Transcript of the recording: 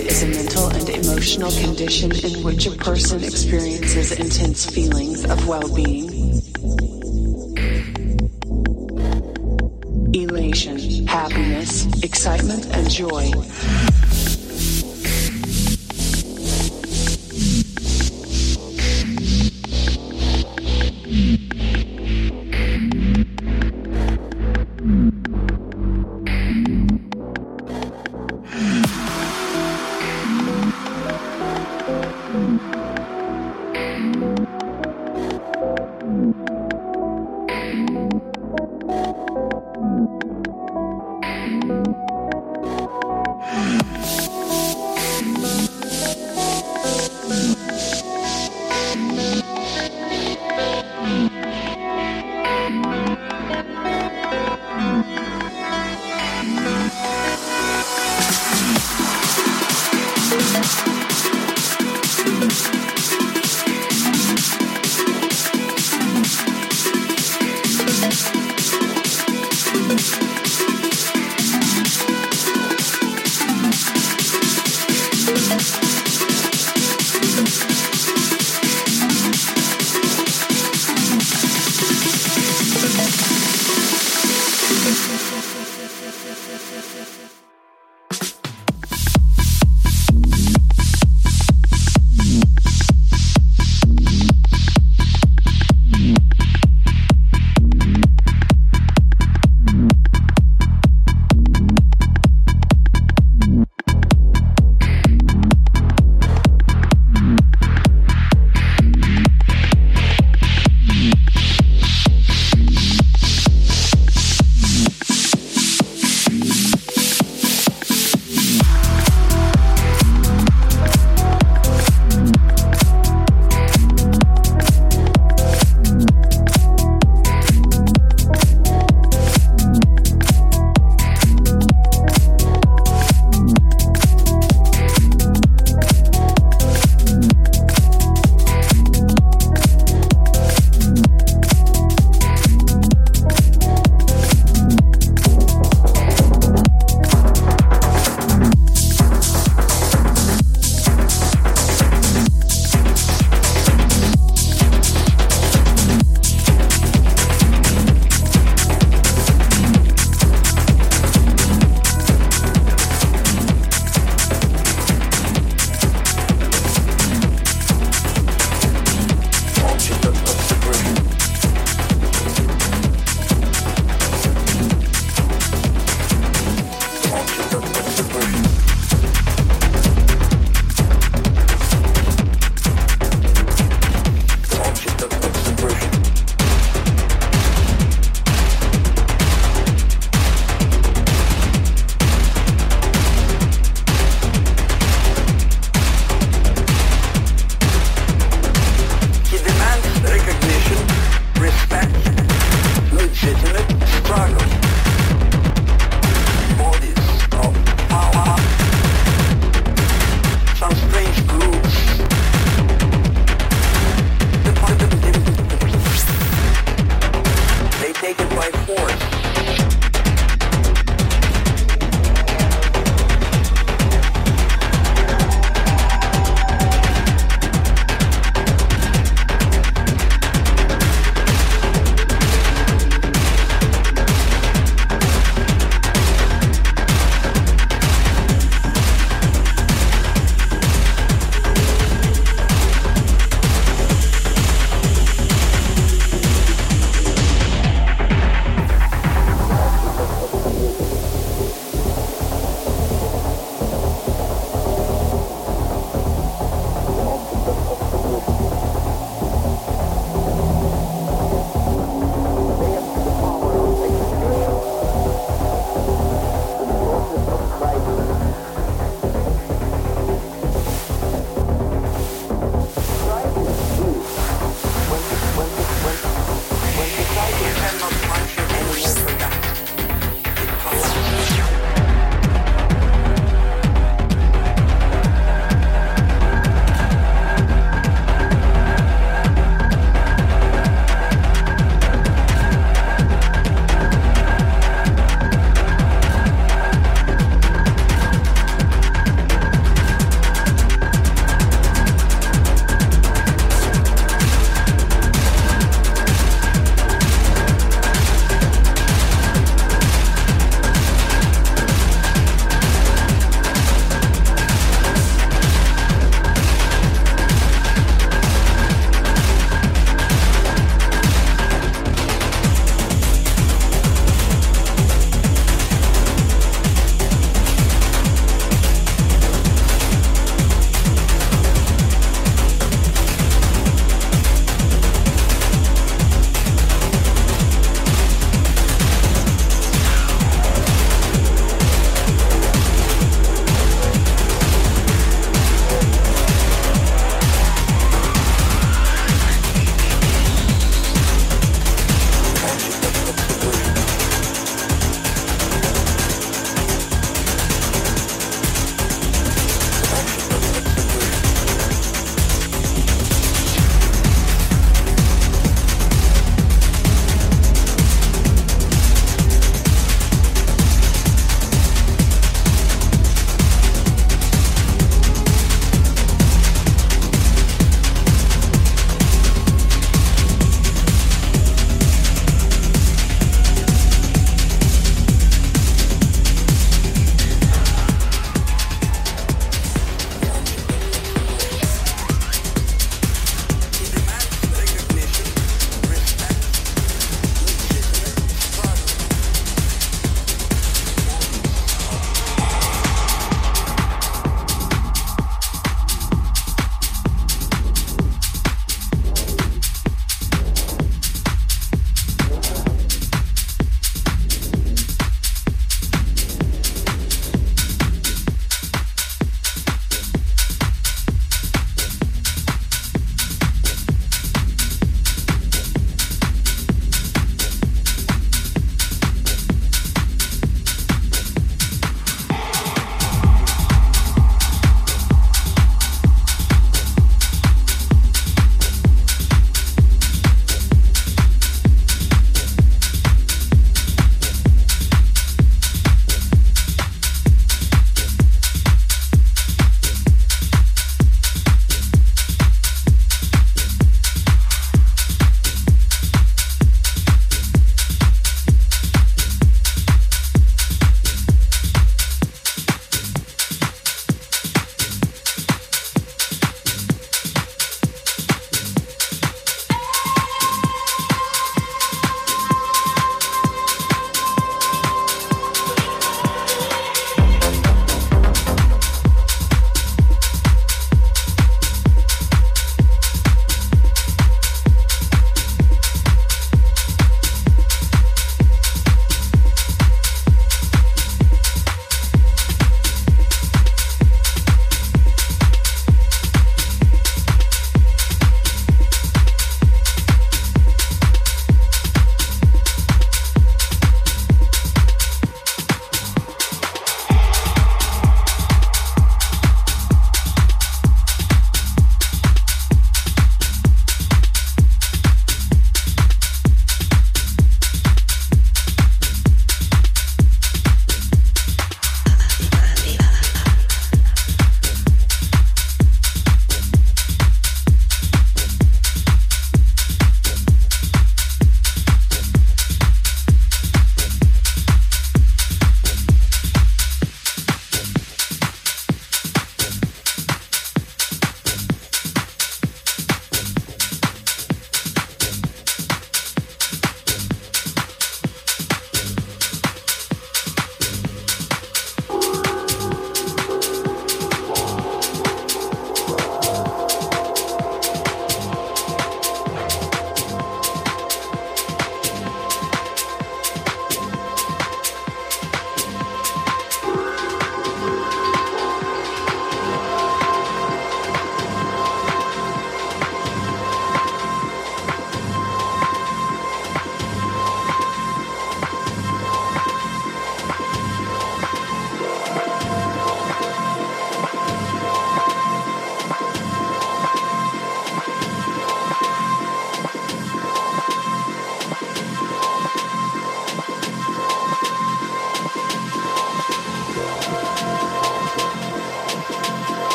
is a mental and emotional condition in which a person experiences intense feelings of well-being, elation, happiness, excitement, and joy.